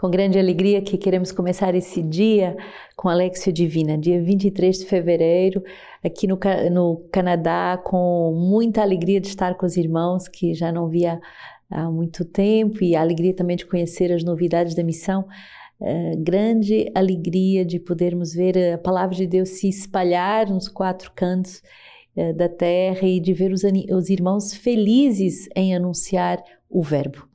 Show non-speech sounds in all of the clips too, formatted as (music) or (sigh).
Com grande alegria que queremos começar esse dia com a Alexio Divina, dia 23 de fevereiro, aqui no, no Canadá, com muita alegria de estar com os irmãos que já não via há muito tempo e a alegria também de conhecer as novidades da missão. Uh, grande alegria de podermos ver a palavra de Deus se espalhar nos quatro cantos uh, da terra e de ver os, os irmãos felizes em anunciar o Verbo.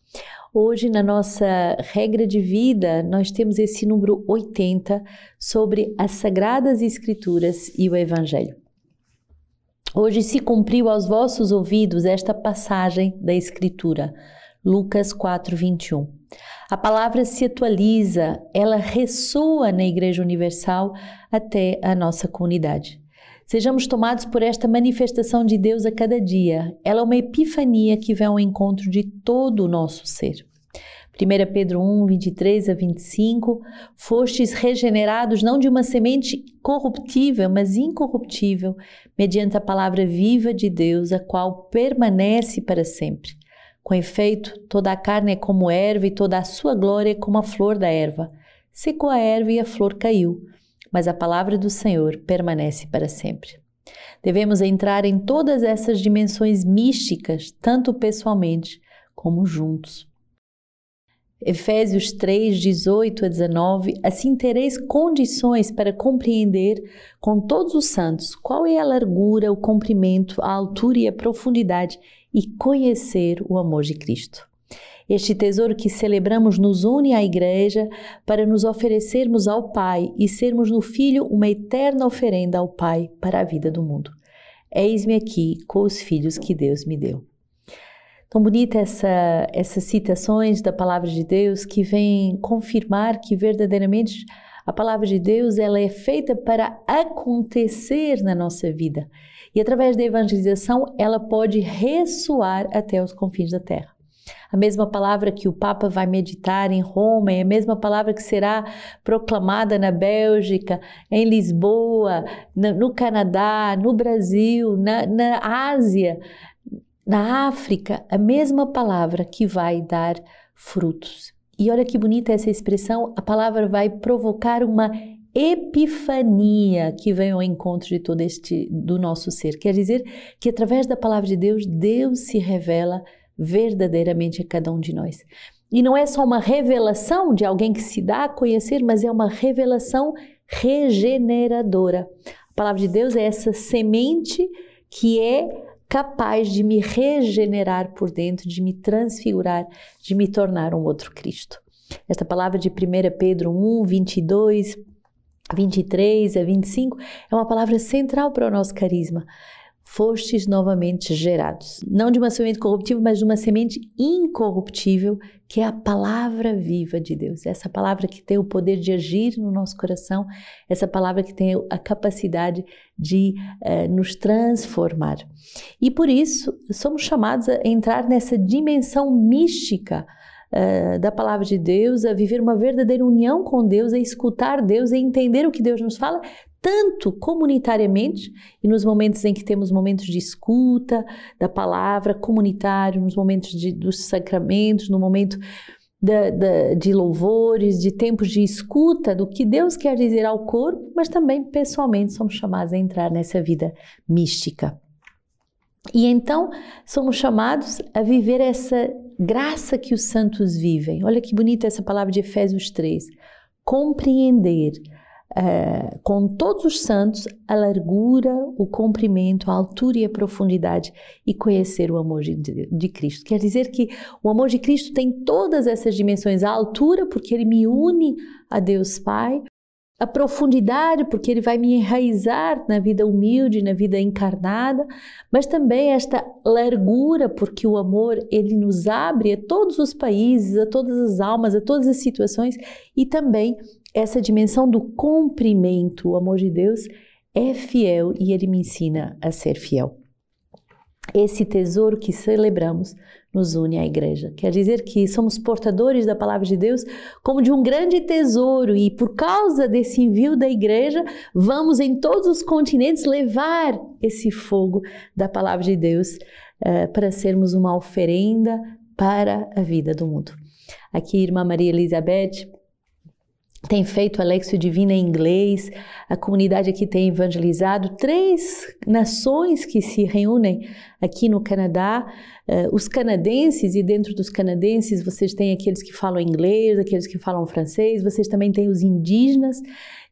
Hoje, na nossa regra de vida, nós temos esse número 80 sobre as Sagradas Escrituras e o Evangelho. Hoje se cumpriu aos vossos ouvidos esta passagem da Escritura, Lucas 4, 21. A palavra se atualiza, ela ressoa na Igreja Universal até a nossa comunidade. Sejamos tomados por esta manifestação de Deus a cada dia. Ela é uma epifania que vem ao encontro de todo o nosso ser. 1 Pedro 1, 23 a 25, fostes regenerados não de uma semente corruptível, mas incorruptível, mediante a palavra viva de Deus, a qual permanece para sempre. Com efeito, toda a carne é como erva e toda a sua glória é como a flor da erva. Secou a erva e a flor caiu, mas a palavra do Senhor permanece para sempre. Devemos entrar em todas essas dimensões místicas, tanto pessoalmente como juntos. Efésios 3, 18 a 19, assim tereis condições para compreender com todos os santos qual é a largura, o comprimento, a altura e a profundidade e conhecer o amor de Cristo. Este tesouro que celebramos nos une à Igreja para nos oferecermos ao Pai e sermos no Filho uma eterna oferenda ao Pai para a vida do mundo. Eis-me aqui com os filhos que Deus me deu. Tão bonita essa, essas citações da palavra de Deus que vem confirmar que verdadeiramente a palavra de Deus ela é feita para acontecer na nossa vida. E através da evangelização ela pode ressoar até os confins da terra. A mesma palavra que o Papa vai meditar em Roma é a mesma palavra que será proclamada na Bélgica, em Lisboa, no Canadá, no Brasil, na, na Ásia, na África. A mesma palavra que vai dar frutos. E olha que bonita essa expressão, a palavra vai provocar uma epifania que vem ao encontro de todo este do nosso ser. Quer dizer que através da palavra de Deus, Deus se revela verdadeiramente a cada um de nós. E não é só uma revelação de alguém que se dá a conhecer, mas é uma revelação regeneradora. A palavra de Deus é essa semente que é capaz de me regenerar por dentro, de me transfigurar, de me tornar um outro Cristo. Esta palavra de 1 Pedro 1, 22, 23 a 25 é uma palavra central para o nosso carisma fostes novamente gerados. Não de uma semente corruptível, mas de uma semente incorruptível, que é a palavra viva de Deus. Essa palavra que tem o poder de agir no nosso coração, essa palavra que tem a capacidade de uh, nos transformar. E por isso, somos chamados a entrar nessa dimensão mística. Uh, da palavra de Deus, a viver uma verdadeira união com Deus, a escutar Deus, a entender o que Deus nos fala, tanto comunitariamente e nos momentos em que temos momentos de escuta da palavra comunitário, nos momentos de, dos sacramentos, no momento de louvores, de tempos de escuta do que Deus quer dizer ao corpo, mas também pessoalmente somos chamados a entrar nessa vida mística. E então somos chamados a viver essa graça que os santos vivem. Olha que bonita essa palavra de Efésios 3. Compreender uh, com todos os santos a largura, o comprimento, a altura e a profundidade e conhecer o amor de, de, Cristo. Quer dizer que o amor de Cristo tem todas essas dimensões: a altura, porque ele me une a Deus Pai, a profundidade, porque ele vai me enraizar na vida humilde, na vida encarnada, mas também esta largura, porque o amor ele nos abre a todos os países, a todas as almas, a todas as situações. E também essa dimensão do cumprimento. O amor de Deus é fiel e ele me ensina a ser fiel. Esse tesouro que celebramos nos une à igreja. Quer dizer que somos portadores da palavra de Deus como de um grande tesouro e por causa desse envio da igreja, vamos em todos os continentes levar esse fogo da palavra de Deus uh, para sermos uma oferenda para a vida do mundo. Aqui, irmã Maria Elizabeth tem feito a Lexio Divina em inglês, a comunidade aqui tem evangelizado três nações que se reúnem aqui no Canadá, uh, os canadenses, e dentro dos canadenses vocês têm aqueles que falam inglês, aqueles que falam francês, vocês também têm os indígenas,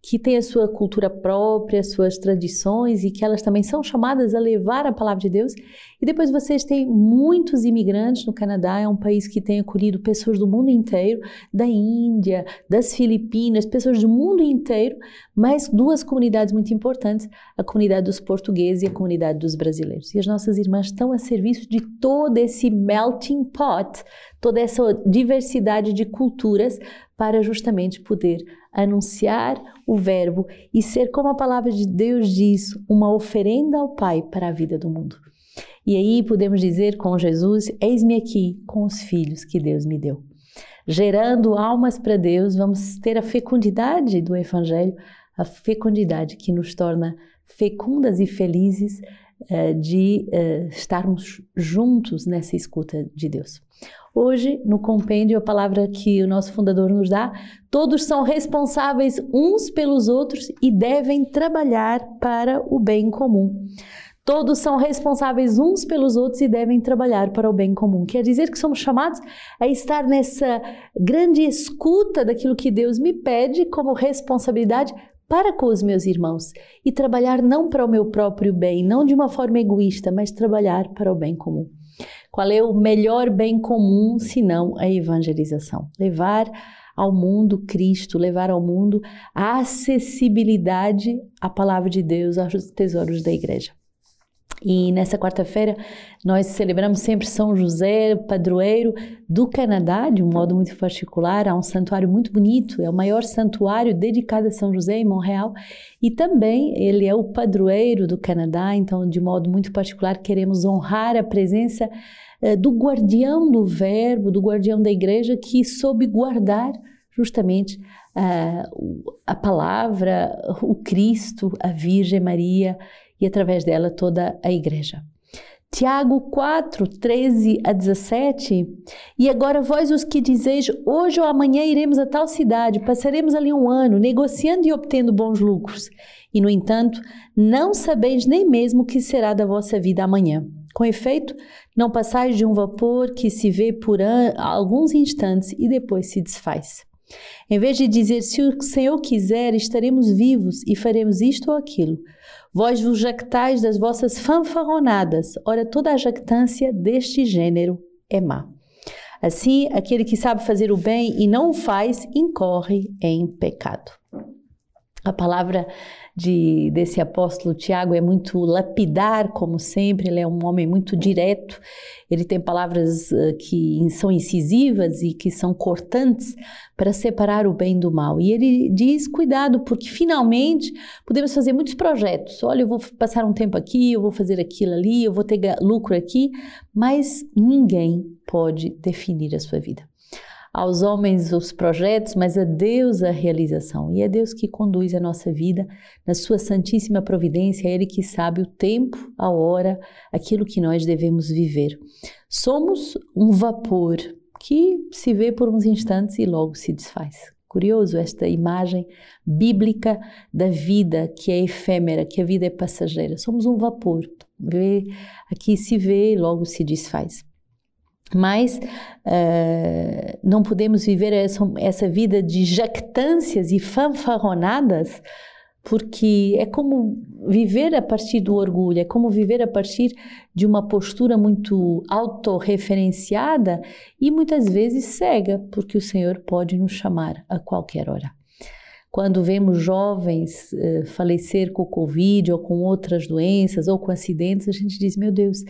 que têm a sua cultura própria, suas tradições e que elas também são chamadas a levar a palavra de Deus. E depois vocês têm muitos imigrantes no Canadá, é um país que tem acolhido pessoas do mundo inteiro, da Índia, das Filipinas, pessoas do mundo inteiro, mas duas comunidades muito importantes, a comunidade dos portugueses e a comunidade dos brasileiros. E as nossas irmãs estão a serviço de todo esse melting pot, toda essa diversidade de culturas para justamente poder anunciar o Verbo e ser, como a palavra de Deus diz, uma oferenda ao Pai para a vida do mundo. E aí podemos dizer com Jesus: Eis-me aqui com os filhos que Deus me deu. Gerando almas para Deus, vamos ter a fecundidade do Evangelho, a fecundidade que nos torna fecundas e felizes de uh, estarmos juntos nessa escuta de Deus. Hoje, no compêndio, a palavra que o nosso fundador nos dá, todos são responsáveis uns pelos outros e devem trabalhar para o bem comum. Todos são responsáveis uns pelos outros e devem trabalhar para o bem comum. Quer dizer que somos chamados a estar nessa grande escuta daquilo que Deus me pede como responsabilidade para com os meus irmãos e trabalhar não para o meu próprio bem, não de uma forma egoísta, mas trabalhar para o bem comum. Qual é o melhor bem comum senão a evangelização? Levar ao mundo Cristo, levar ao mundo a acessibilidade à palavra de Deus, aos tesouros da igreja. E nessa quarta-feira nós celebramos sempre São José, padroeiro do Canadá, de um modo muito particular. Há um santuário muito bonito, é o maior santuário dedicado a São José em Montreal. E também ele é o padroeiro do Canadá, então, de modo muito particular, queremos honrar a presença eh, do guardião do Verbo, do guardião da igreja, que soube guardar justamente uh, a palavra, o Cristo, a Virgem Maria e através dela toda a igreja. Tiago 4, 13 a 17. E agora vós os que dizeis, hoje ou amanhã iremos a tal cidade, passaremos ali um ano, negociando e obtendo bons lucros. E, no entanto, não sabeis nem mesmo o que será da vossa vida amanhã. Com efeito, não passais de um vapor que se vê por alguns instantes e depois se desfaz. Em vez de dizer, se o Senhor quiser, estaremos vivos e faremos isto ou aquilo, Vós vos jactais das vossas fanfarronadas, ora toda a jactância deste gênero é má. Assim, aquele que sabe fazer o bem e não o faz, incorre em pecado. A palavra de, desse apóstolo Tiago é muito lapidar, como sempre, ele é um homem muito direto, ele tem palavras uh, que são incisivas e que são cortantes para separar o bem do mal. E ele diz: cuidado, porque finalmente podemos fazer muitos projetos. Olha, eu vou passar um tempo aqui, eu vou fazer aquilo ali, eu vou ter lucro aqui, mas ninguém pode definir a sua vida aos homens os projetos, mas a Deus a realização. E é Deus que conduz a nossa vida na sua santíssima providência, é Ele que sabe o tempo, a hora, aquilo que nós devemos viver. Somos um vapor que se vê por uns instantes e logo se desfaz. Curioso esta imagem bíblica da vida que é efêmera, que a vida é passageira. Somos um vapor. Vê, aqui se vê e logo se desfaz. Mas uh, não podemos viver essa, essa vida de jactâncias e fanfarronadas, porque é como viver a partir do orgulho, é como viver a partir de uma postura muito autorreferenciada e muitas vezes cega, porque o Senhor pode nos chamar a qualquer hora. Quando vemos jovens uh, falecer com o Covid ou com outras doenças ou com acidentes, a gente diz: meu Deus,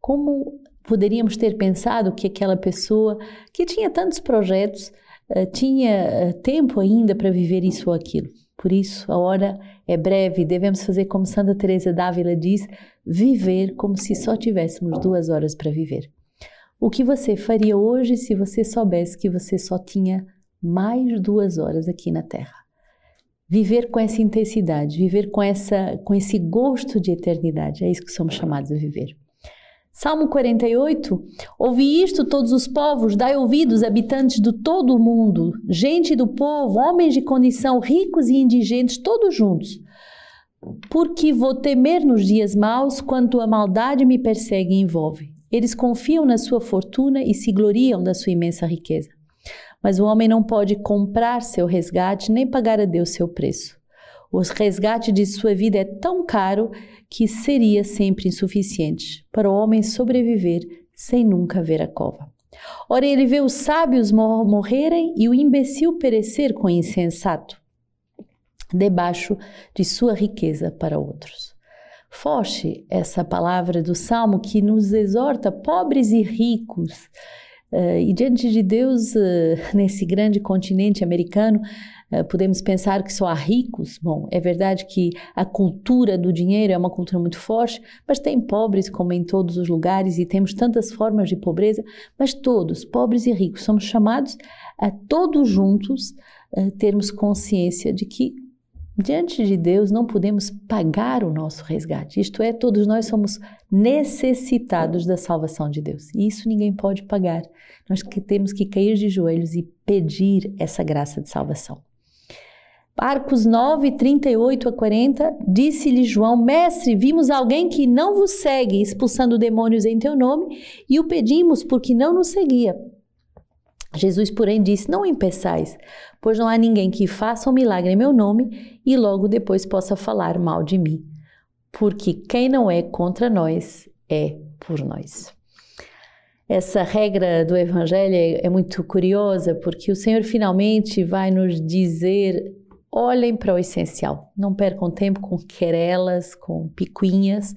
como poderíamos ter pensado que aquela pessoa que tinha tantos projetos uh, tinha uh, tempo ainda para viver isso ou aquilo. Por isso, a hora é breve, devemos fazer como Santa Teresa d'Ávila diz, viver como se só tivéssemos duas horas para viver. O que você faria hoje se você soubesse que você só tinha mais duas horas aqui na Terra? Viver com essa intensidade, viver com, essa, com esse gosto de eternidade, é isso que somos chamados a viver. Salmo 48: Ouvi isto, todos os povos, dai ouvidos, habitantes de todo o mundo, gente do povo, homens de condição, ricos e indigentes, todos juntos. Porque vou temer nos dias maus, quando a maldade me persegue e envolve. Eles confiam na sua fortuna e se gloriam da sua imensa riqueza. Mas o homem não pode comprar seu resgate nem pagar a Deus seu preço. O resgate de sua vida é tão caro que seria sempre insuficiente para o homem sobreviver sem nunca ver a cova. Ora, ele vê os sábios morrerem e o imbecil perecer com o insensato, debaixo de sua riqueza para outros. Forte essa palavra do Salmo que nos exorta, pobres e ricos, Uh, e diante de Deus, uh, (laughs) nesse grande continente americano, podemos pensar que só há ricos. Bom, é verdade que a cultura do dinheiro é uma cultura muito forte, mas tem pobres como em todos os lugares e temos tantas formas de pobreza, mas todos, pobres e ricos, somos chamados a todos juntos termos consciência de que Diante de Deus não podemos pagar o nosso resgate. Isto é, todos nós somos necessitados da salvação de Deus. E isso ninguém pode pagar. Nós que temos que cair de joelhos e pedir essa graça de salvação. Marcos 9, 38 a 40, disse-lhe João, mestre, vimos alguém que não vos segue, expulsando demônios em teu nome, e o pedimos porque não nos seguia. Jesus, porém, disse: Não impeçais, pois não há ninguém que faça um milagre em meu nome e logo depois possa falar mal de mim. Porque quem não é contra nós é por nós. Essa regra do Evangelho é, é muito curiosa, porque o Senhor finalmente vai nos dizer: olhem para o essencial, não percam tempo com querelas, com picuinhas,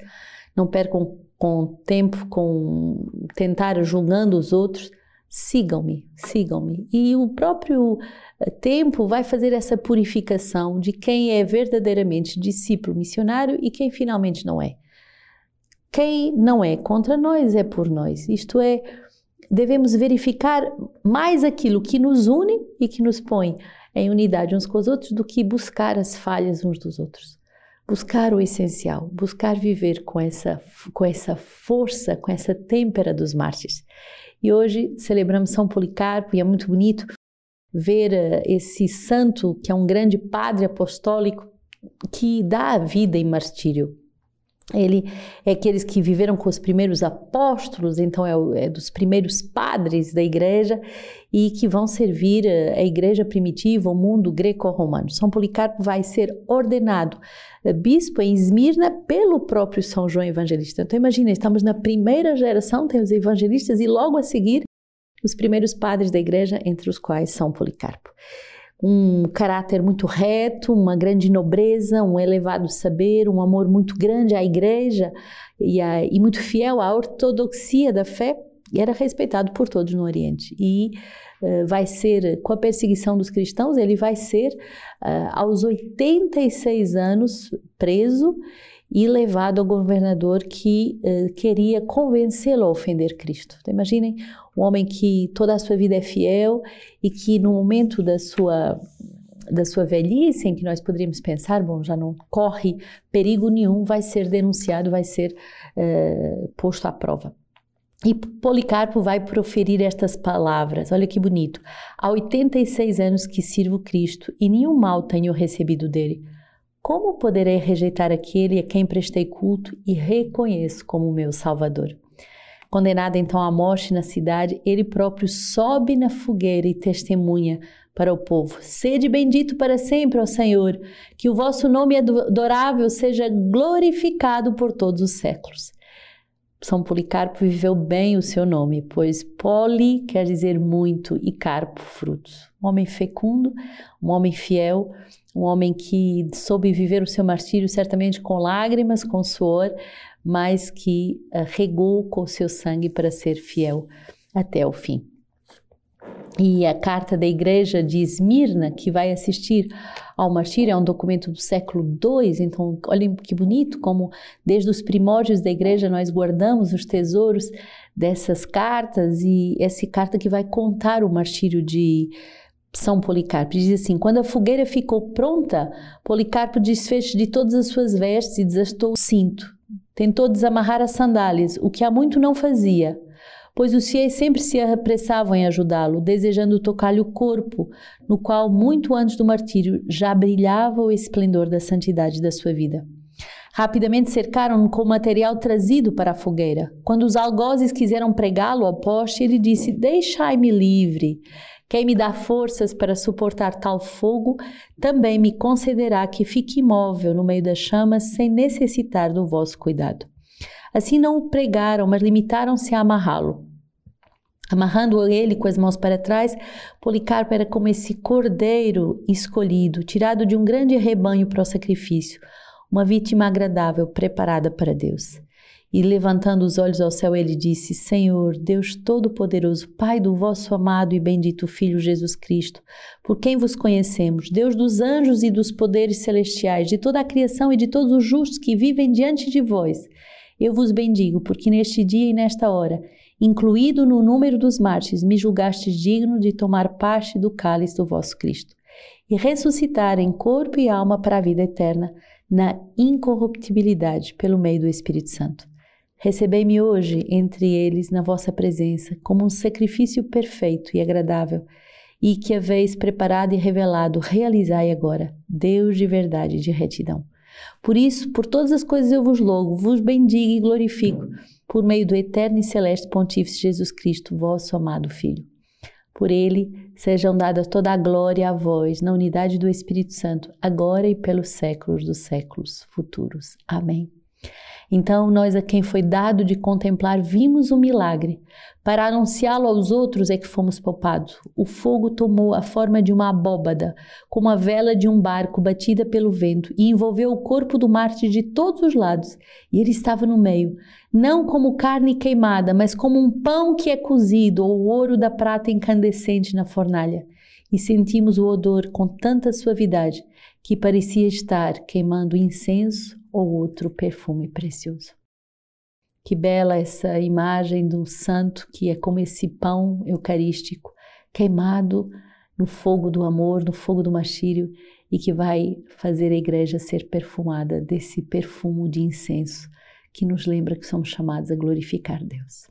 não percam com tempo com tentar julgando os outros sigam-me, sigam-me. E o próprio eh, tempo vai fazer essa purificação de quem é verdadeiramente discípulo missionário e quem finalmente não é. Quem não é contra nós é por nós. Isto é, devemos verificar mais aquilo que nos une e que nos põe em unidade uns com os outros do que buscar as falhas uns dos outros. Buscar o essencial, buscar viver com essa, com essa força, com essa têmpera dos mártires. E hoje celebramos São Policarpo e é muito bonito ver uh, esse santo, que é um grande padre apostólico, que dá a vida em martírio. Ele é aqueles que viveram com os primeiros apóstolos, então é, é, dos primeiros padres da igreja e que vão servir eh, a igreja primitiva, o mundo greco-romano. São Policarpo vai ser ordenado eh, bispo em Esmirna pelo próprio São João Evangelista. Então imagina, estamos na primeira geração, tem os evangelistas e logo a seguir os primeiros padres da igreja, entre os quais São Policarpo um caráter muito reto, uma grande nobreza, um elevado saber, um amor muito grande à igreja e, a, e muito fiel à ortodoxia da fé, e era respeitado por todos no Oriente. E uh, vai ser, com a perseguição dos cristãos, ele vai ser, uh, aos 86 anos, preso e levado ao governador que uh, queria convencê-lo a ofender Cristo. Então, imaginem um homem que toda a sua vida é fiel e que no momento da sua da sua velhice, em que nós poderíamos pensar, bom, já não corre perigo nenhum, vai ser denunciado, vai ser uh, posto à prova. E Policarpo vai proferir estas palavras, olha que bonito. Há 86 anos que sirvo Cristo e nenhum mal tenho recebido dele. Como poderei rejeitar aquele a quem prestei culto e reconheço como meu Salvador? Condenado então à morte na cidade, ele próprio sobe na fogueira e testemunha para o povo: Sede bendito para sempre, ó Senhor, que o vosso nome adorável seja glorificado por todos os séculos. São Policarpo viveu bem o seu nome, pois poli quer dizer muito e carpo frutos. Um homem fecundo, um homem fiel, um homem que soube viver o seu martírio certamente com lágrimas, com suor, mas que uh, regou com o seu sangue para ser fiel até o fim. E a carta da igreja de Esmirna, que vai assistir ao martírio, é um documento do século II, então olhem que bonito como desde os primórdios da igreja nós guardamos os tesouros dessas cartas e essa carta que vai contar o martírio de são Policarpo. Diz assim: quando a fogueira ficou pronta, Policarpo desfez de todas as suas vestes e desastou o cinto. Tentou desamarrar as sandálias, o que há muito não fazia, pois os fiéis sempre se apressavam em ajudá-lo, desejando tocar-lhe o corpo, no qual, muito antes do martírio, já brilhava o esplendor da santidade da sua vida. Rapidamente cercaram-no com o material trazido para a fogueira. Quando os algozes quiseram pregá-lo ao poste, ele disse: Deixai-me livre. Quem me dá forças para suportar tal fogo, também me concederá que fique imóvel no meio das chamas, sem necessitar do vosso cuidado. Assim não o pregaram, mas limitaram-se a amarrá-lo. Amarrando ele com as mãos para trás, Policarpo era como esse cordeiro escolhido, tirado de um grande rebanho para o sacrifício, uma vítima agradável preparada para Deus. E levantando os olhos ao céu, ele disse: Senhor, Deus Todo-Poderoso, Pai do vosso amado e bendito Filho Jesus Cristo, por quem vos conhecemos, Deus dos anjos e dos poderes celestiais, de toda a criação e de todos os justos que vivem diante de vós, eu vos bendigo, porque neste dia e nesta hora, incluído no número dos mártires, me julgastes digno de tomar parte do cálice do vosso Cristo e ressuscitar em corpo e alma para a vida eterna, na incorruptibilidade, pelo meio do Espírito Santo. Recebei-me hoje entre eles na vossa presença, como um sacrifício perfeito e agradável, e que haveis preparado e revelado, realizai agora, Deus de verdade e de retidão. Por isso, por todas as coisas eu vos louvo, vos bendigo e glorifico, por meio do eterno e celeste Pontífice Jesus Cristo, vosso amado Filho. Por ele sejam dadas toda a glória a vós, na unidade do Espírito Santo, agora e pelos séculos dos séculos futuros. Amém. Então, nós a quem foi dado de contemplar vimos o milagre. Para anunciá-lo aos outros é que fomos poupados. O fogo tomou a forma de uma abóbada, como a vela de um barco batida pelo vento, e envolveu o corpo do mártir de todos os lados. E ele estava no meio, não como carne queimada, mas como um pão que é cozido, ou o ouro da prata incandescente na fornalha. E sentimos o odor com tanta suavidade que parecia estar queimando incenso ou outro perfume precioso. Que bela essa imagem do santo que é como esse pão eucarístico queimado no fogo do amor, no fogo do martírio e que vai fazer a igreja ser perfumada desse perfume de incenso que nos lembra que somos chamados a glorificar Deus.